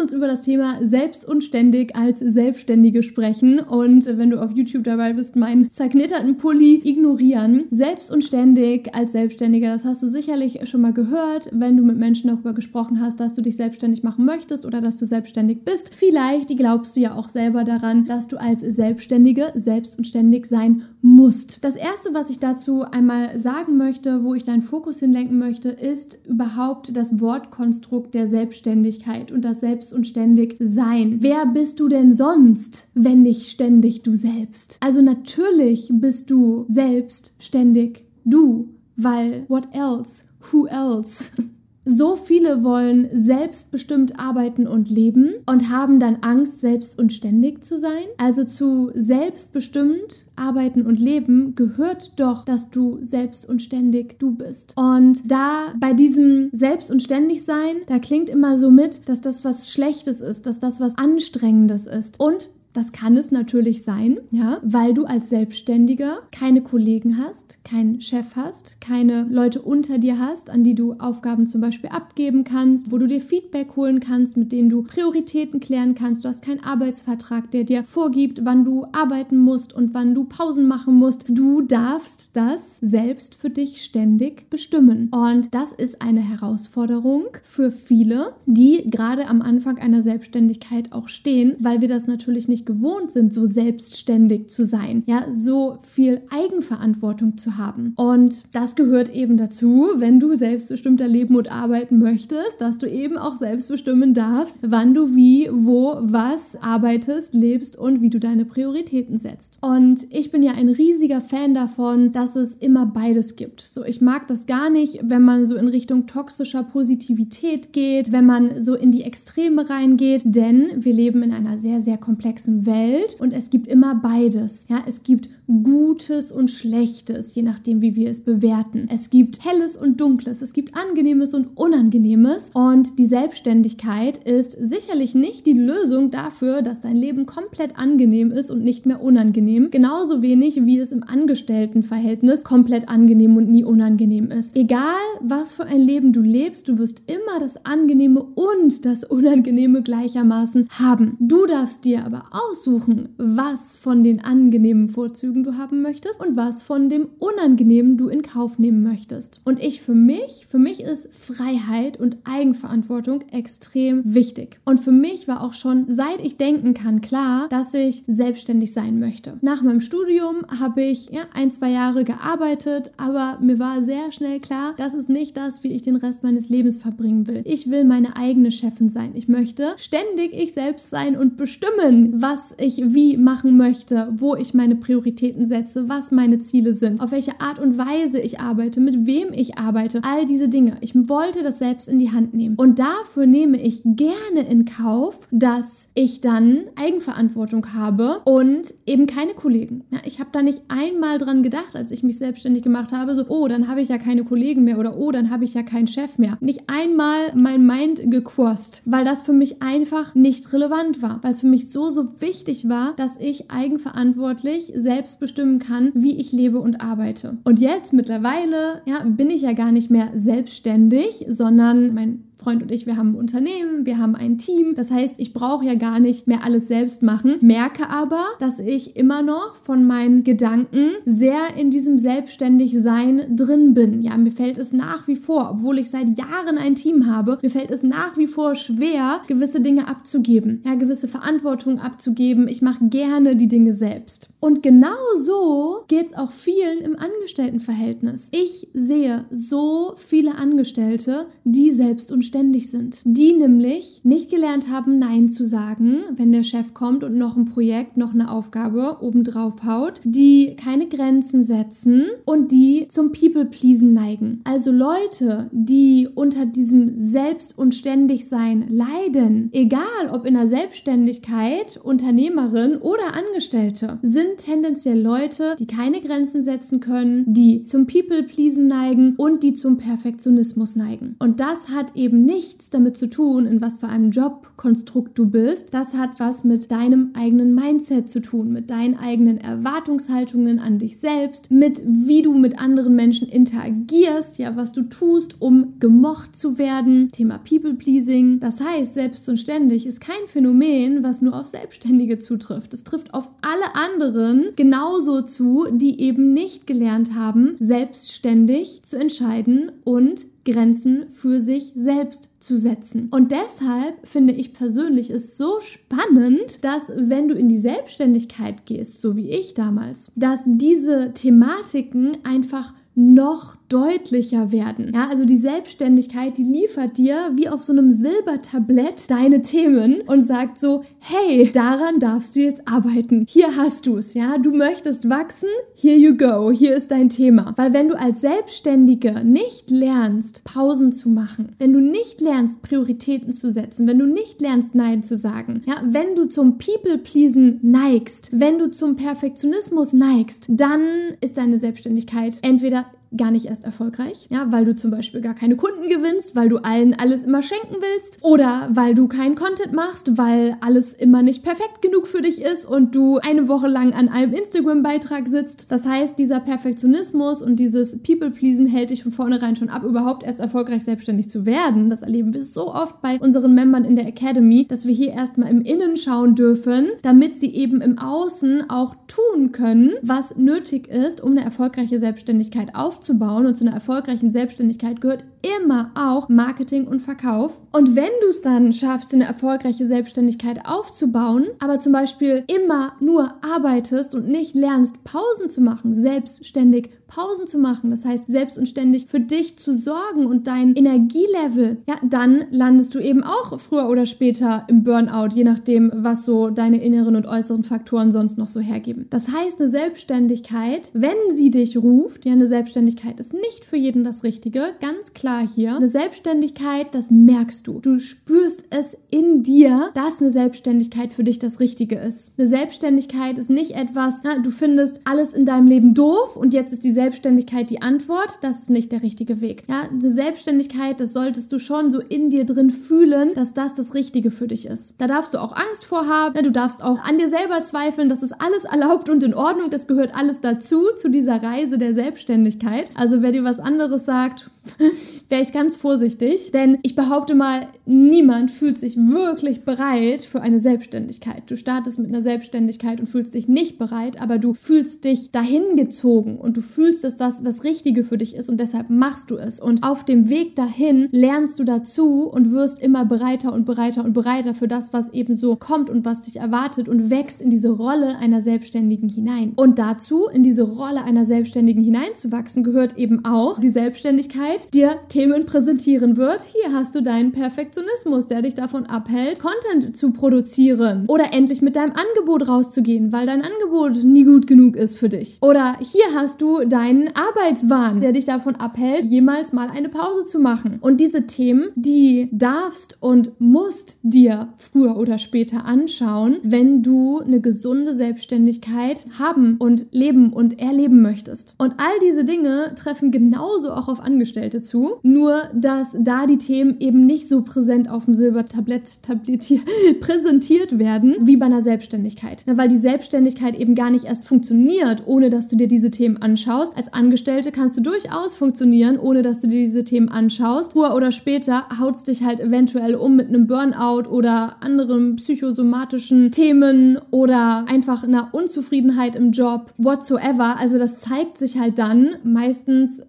uns über das Thema selbstunständig als Selbstständige sprechen und wenn du auf YouTube dabei bist, meinen zerknitterten Pulli ignorieren. Selbstunständig als Selbstständiger, das hast du sicherlich schon mal gehört, wenn du mit Menschen darüber gesprochen hast, dass du dich selbstständig machen möchtest oder dass du selbstständig bist. Vielleicht glaubst du ja auch selber daran, dass du als Selbstständige selbstunständig sein musst. Das erste, was ich dazu einmal sagen möchte, wo ich deinen Fokus hinlenken möchte, ist überhaupt das Wortkonstrukt der Selbstständigkeit und das Selbst und ständig sein. Wer bist du denn sonst, wenn nicht ständig du selbst? Also natürlich bist du selbstständig du, weil what else? Who else? So viele wollen selbstbestimmt arbeiten und leben und haben dann Angst, selbst und ständig zu sein. Also zu selbstbestimmt arbeiten und leben gehört doch, dass du selbst und ständig du bist. Und da bei diesem selbst und ständig sein, da klingt immer so mit, dass das was Schlechtes ist, dass das was Anstrengendes ist. Und das kann es natürlich sein, ja, weil du als Selbstständiger keine Kollegen hast, keinen Chef hast, keine Leute unter dir hast, an die du Aufgaben zum Beispiel abgeben kannst, wo du dir Feedback holen kannst, mit denen du Prioritäten klären kannst. Du hast keinen Arbeitsvertrag, der dir vorgibt, wann du arbeiten musst und wann du Pausen machen musst. Du darfst das selbst für dich ständig bestimmen. Und das ist eine Herausforderung für viele, die gerade am Anfang einer Selbstständigkeit auch stehen, weil wir das natürlich nicht nicht gewohnt sind, so selbstständig zu sein, ja, so viel Eigenverantwortung zu haben. Und das gehört eben dazu, wenn du selbstbestimmter leben und arbeiten möchtest, dass du eben auch selbst bestimmen darfst, wann du wie, wo, was arbeitest, lebst und wie du deine Prioritäten setzt. Und ich bin ja ein riesiger Fan davon, dass es immer beides gibt. So, ich mag das gar nicht, wenn man so in Richtung toxischer Positivität geht, wenn man so in die Extreme reingeht, denn wir leben in einer sehr, sehr komplexen komplexen Welt und es gibt immer beides. Ja, es gibt Gutes und Schlechtes, je nachdem, wie wir es bewerten. Es gibt Helles und Dunkles, es gibt Angenehmes und Unangenehmes und die Selbstständigkeit ist sicherlich nicht die Lösung dafür, dass dein Leben komplett angenehm ist und nicht mehr unangenehm. Genauso wenig wie es im Angestelltenverhältnis komplett angenehm und nie unangenehm ist. Egal, was für ein Leben du lebst, du wirst immer das Angenehme und das Unangenehme gleichermaßen haben. Du darfst dir aber aussuchen, was von den angenehmen Vorzügen du haben möchtest und was von dem Unangenehmen du in Kauf nehmen möchtest. Und ich für mich, für mich ist Freiheit und Eigenverantwortung extrem wichtig. Und für mich war auch schon, seit ich denken kann, klar, dass ich selbstständig sein möchte. Nach meinem Studium habe ich ja, ein, zwei Jahre gearbeitet, aber mir war sehr schnell klar, das ist nicht das, wie ich den Rest meines Lebens verbringen will. Ich will meine eigene Chefin sein. Ich möchte ständig ich selbst sein und bestimmen, was ich wie machen möchte, wo ich meine Prioritäten setze, was meine Ziele sind, auf welche Art und Weise ich arbeite, mit wem ich arbeite, all diese Dinge. Ich wollte das selbst in die Hand nehmen. Und dafür nehme ich gerne in Kauf, dass ich dann Eigenverantwortung habe und eben keine Kollegen. Ja, ich habe da nicht einmal dran gedacht, als ich mich selbstständig gemacht habe, so, oh, dann habe ich ja keine Kollegen mehr oder oh, dann habe ich ja keinen Chef mehr. Nicht einmal mein Mind gequost, weil das für mich einfach nicht relevant war, weil es für mich so, so wichtig war, dass ich eigenverantwortlich selbst bestimmen kann, wie ich lebe und arbeite. Und jetzt mittlerweile, ja, bin ich ja gar nicht mehr selbstständig, sondern mein Freund und ich, wir haben ein Unternehmen, wir haben ein Team. Das heißt, ich brauche ja gar nicht mehr alles selbst machen, merke aber, dass ich immer noch von meinen Gedanken sehr in diesem Selbstständigsein drin bin. Ja, mir fällt es nach wie vor, obwohl ich seit Jahren ein Team habe, mir fällt es nach wie vor schwer, gewisse Dinge abzugeben, ja, gewisse Verantwortung abzugeben. Ich mache gerne die Dinge selbst. Und genau so geht es auch vielen im Angestelltenverhältnis. Ich sehe so viele Angestellte, die selbst und ständig sind. Die nämlich nicht gelernt haben, Nein zu sagen, wenn der Chef kommt und noch ein Projekt, noch eine Aufgabe obendrauf haut, die keine Grenzen setzen und die zum People-Pleasen neigen. Also Leute, die unter diesem Selbst- und Ständigsein leiden, egal ob in der Selbstständigkeit, Unternehmerin oder Angestellte, sind tendenziell Leute, die keine Grenzen setzen können, die zum People-Pleasen neigen und die zum Perfektionismus neigen. Und das hat eben nichts damit zu tun, in was für einem Jobkonstrukt du bist. Das hat was mit deinem eigenen Mindset zu tun, mit deinen eigenen Erwartungshaltungen an dich selbst, mit wie du mit anderen Menschen interagierst, ja, was du tust, um gemocht zu werden. Thema People Pleasing. Das heißt, selbst und ständig ist kein Phänomen, was nur auf Selbstständige zutrifft. Es trifft auf alle anderen genauso zu, die eben nicht gelernt haben, selbstständig zu entscheiden und Grenzen für sich selbst zu setzen. Und deshalb finde ich persönlich es so spannend, dass wenn du in die Selbstständigkeit gehst, so wie ich damals, dass diese Thematiken einfach noch deutlicher werden. Ja, also die Selbstständigkeit, die liefert dir wie auf so einem Silbertablett deine Themen und sagt so, hey, daran darfst du jetzt arbeiten. Hier hast du es, ja, du möchtest wachsen, here you go, hier ist dein Thema. Weil wenn du als Selbstständige nicht lernst, Pausen zu machen, wenn du nicht lernst, Prioritäten zu setzen, wenn du nicht lernst, Nein zu sagen, ja, wenn du zum People-Pleasen neigst, wenn du zum Perfektionismus neigst, dann ist deine Selbstständigkeit entweder là gar nicht erst erfolgreich, ja, weil du zum Beispiel gar keine Kunden gewinnst, weil du allen alles immer schenken willst oder weil du keinen Content machst, weil alles immer nicht perfekt genug für dich ist und du eine Woche lang an einem Instagram-Beitrag sitzt. Das heißt, dieser Perfektionismus und dieses People-Pleasen hält dich von vornherein schon ab, überhaupt erst erfolgreich selbstständig zu werden. Das erleben wir so oft bei unseren Membern in der Academy, dass wir hier erstmal im Innen schauen dürfen, damit sie eben im Außen auch tun können, was nötig ist, um eine erfolgreiche Selbstständigkeit aufzubauen aufzubauen und zu einer erfolgreichen Selbstständigkeit gehört immer auch Marketing und Verkauf. Und wenn du es dann schaffst, eine erfolgreiche Selbstständigkeit aufzubauen, aber zum Beispiel immer nur arbeitest und nicht lernst, Pausen zu machen, selbstständig Pausen zu machen, das heißt selbst und ständig für dich zu sorgen und dein Energielevel, ja, dann landest du eben auch früher oder später im Burnout, je nachdem, was so deine inneren und äußeren Faktoren sonst noch so hergeben. Das heißt, eine Selbstständigkeit, wenn sie dich ruft, ja, eine Selbstständigkeit ist nicht für jeden das Richtige, ganz klar hier. Eine Selbstständigkeit, das merkst du. Du spürst es in dir, dass eine Selbstständigkeit für dich das Richtige ist. Eine Selbstständigkeit ist nicht etwas, na, du findest alles in deinem Leben doof und jetzt ist die Selbstständigkeit die Antwort, das ist nicht der richtige Weg. Ja, eine Selbstständigkeit, das solltest du schon so in dir drin fühlen, dass das das Richtige für dich ist. Da darfst du auch Angst vor haben, du darfst auch an dir selber zweifeln, das ist alles erlaubt und in Ordnung, das gehört alles dazu, zu dieser Reise der Selbstständigkeit. Also wer dir was anderes sagt, wäre ich ganz vorsichtig, denn ich behaupte mal, niemand fühlt sich wirklich bereit für eine Selbstständigkeit. Du startest mit einer Selbstständigkeit und fühlst dich nicht bereit, aber du fühlst dich dahin gezogen und du fühlst, dass das das Richtige für dich ist und deshalb machst du es. Und auf dem Weg dahin lernst du dazu und wirst immer bereiter und bereiter und bereiter für das, was eben so kommt und was dich erwartet und wächst in diese Rolle einer Selbstständigen hinein. Und dazu, in diese Rolle einer Selbstständigen hineinzuwachsen, gehört eben auch die Selbstständigkeit dir Themen präsentieren wird. Hier hast du deinen Perfektionismus, der dich davon abhält, Content zu produzieren oder endlich mit deinem Angebot rauszugehen, weil dein Angebot nie gut genug ist für dich. Oder hier hast du deinen Arbeitswahn, der dich davon abhält, jemals mal eine Pause zu machen. Und diese Themen, die darfst und musst dir früher oder später anschauen, wenn du eine gesunde Selbstständigkeit haben und leben und erleben möchtest. Und all diese Dinge treffen genauso auch auf Angestellte zu. Nur, dass da die Themen eben nicht so präsent auf dem Silbertablett präsentiert werden wie bei einer Selbstständigkeit. Ja, weil die Selbstständigkeit eben gar nicht erst funktioniert, ohne dass du dir diese Themen anschaust. Als Angestellte kannst du durchaus funktionieren, ohne dass du dir diese Themen anschaust. Früher oder später haut es dich halt eventuell um mit einem Burnout oder anderen psychosomatischen Themen oder einfach einer Unzufriedenheit im Job, whatsoever. Also das zeigt sich halt dann meistens,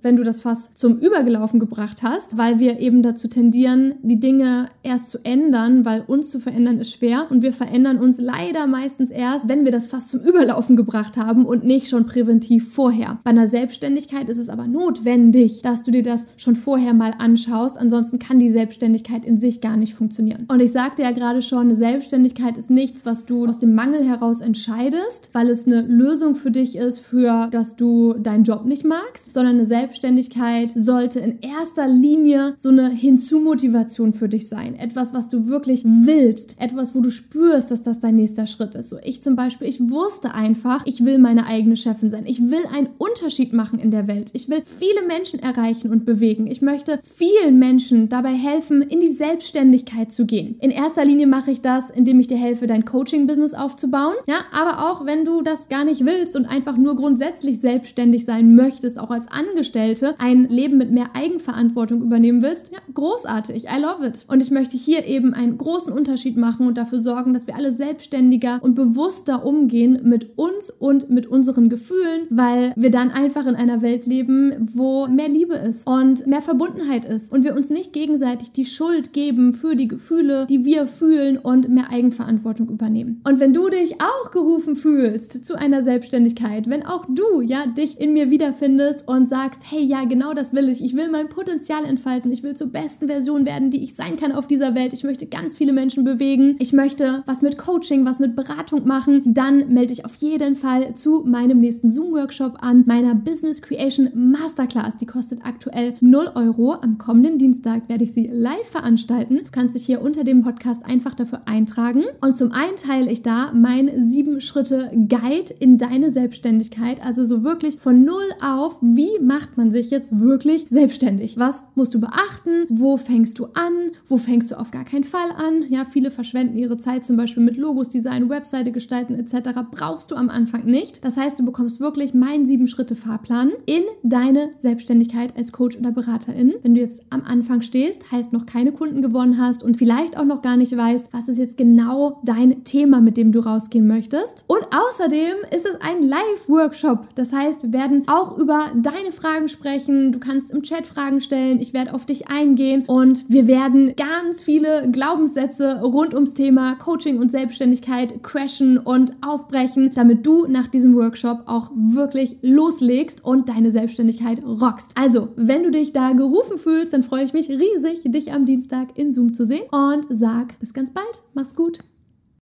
wenn du das Fass zum Über Übergelaufen gebracht hast, weil wir eben dazu tendieren, die Dinge erst zu ändern, weil uns zu verändern ist schwer und wir verändern uns leider meistens erst, wenn wir das fast zum Überlaufen gebracht haben und nicht schon präventiv vorher. Bei einer Selbstständigkeit ist es aber notwendig, dass du dir das schon vorher mal anschaust, ansonsten kann die Selbstständigkeit in sich gar nicht funktionieren. Und ich sagte ja gerade schon, eine Selbstständigkeit ist nichts, was du aus dem Mangel heraus entscheidest, weil es eine Lösung für dich ist, für dass du deinen Job nicht magst, sondern eine Selbstständigkeit sollte sollte in erster Linie so eine Hinzumotivation für dich sein. Etwas, was du wirklich willst. Etwas, wo du spürst, dass das dein nächster Schritt ist. So ich zum Beispiel, ich wusste einfach, ich will meine eigene Chefin sein. Ich will einen Unterschied machen in der Welt. Ich will viele Menschen erreichen und bewegen. Ich möchte vielen Menschen dabei helfen, in die Selbstständigkeit zu gehen. In erster Linie mache ich das, indem ich dir helfe, dein Coaching-Business aufzubauen. Ja, aber auch wenn du das gar nicht willst und einfach nur grundsätzlich selbstständig sein möchtest, auch als Angestellte, ein Leben mit mehr Eigenverantwortung übernehmen willst, ja, großartig. I love it. Und ich möchte hier eben einen großen Unterschied machen und dafür sorgen, dass wir alle selbstständiger und bewusster umgehen mit uns und mit unseren Gefühlen, weil wir dann einfach in einer Welt leben, wo mehr Liebe ist und mehr Verbundenheit ist und wir uns nicht gegenseitig die Schuld geben für die Gefühle, die wir fühlen und mehr Eigenverantwortung übernehmen. Und wenn du dich auch gerufen fühlst zu einer Selbstständigkeit, wenn auch du ja dich in mir wiederfindest und sagst, hey, ja, genau das will ich. Ich will mein Potenzial entfalten. Ich will zur besten Version werden, die ich sein kann auf dieser Welt. Ich möchte ganz viele Menschen bewegen. Ich möchte was mit Coaching, was mit Beratung machen. Dann melde ich auf jeden Fall zu meinem nächsten Zoom-Workshop an, meiner Business Creation Masterclass. Die kostet aktuell 0 Euro. Am kommenden Dienstag werde ich sie live veranstalten. Du kannst dich hier unter dem Podcast einfach dafür eintragen. Und zum einen teile ich da mein sieben Schritte Guide in deine Selbstständigkeit. Also so wirklich von null auf, wie macht man sich jetzt wirklich selbstständig? Was musst du beachten? Wo fängst du an? Wo fängst du auf gar keinen Fall an? Ja, viele verschwenden ihre Zeit zum Beispiel mit Logos, Design, Webseite gestalten etc. Brauchst du am Anfang nicht. Das heißt, du bekommst wirklich meinen sieben Schritte Fahrplan in deine Selbstständigkeit als Coach oder Beraterin. Wenn du jetzt am Anfang stehst, heißt noch keine Kunden gewonnen hast und vielleicht auch noch gar nicht weißt, was ist jetzt genau dein Thema, mit dem du rausgehen möchtest. Und außerdem ist es ein Live-Workshop. Das heißt, wir werden auch über deine Fragen sprechen. Du kannst im Chat Fragen stellen. Ich werde auf dich eingehen und wir werden ganz viele Glaubenssätze rund ums Thema Coaching und Selbstständigkeit crashen und aufbrechen, damit du nach diesem Workshop auch wirklich loslegst und deine Selbstständigkeit rockst. Also, wenn du dich da gerufen fühlst, dann freue ich mich riesig, dich am Dienstag in Zoom zu sehen und sag bis ganz bald. Mach's gut.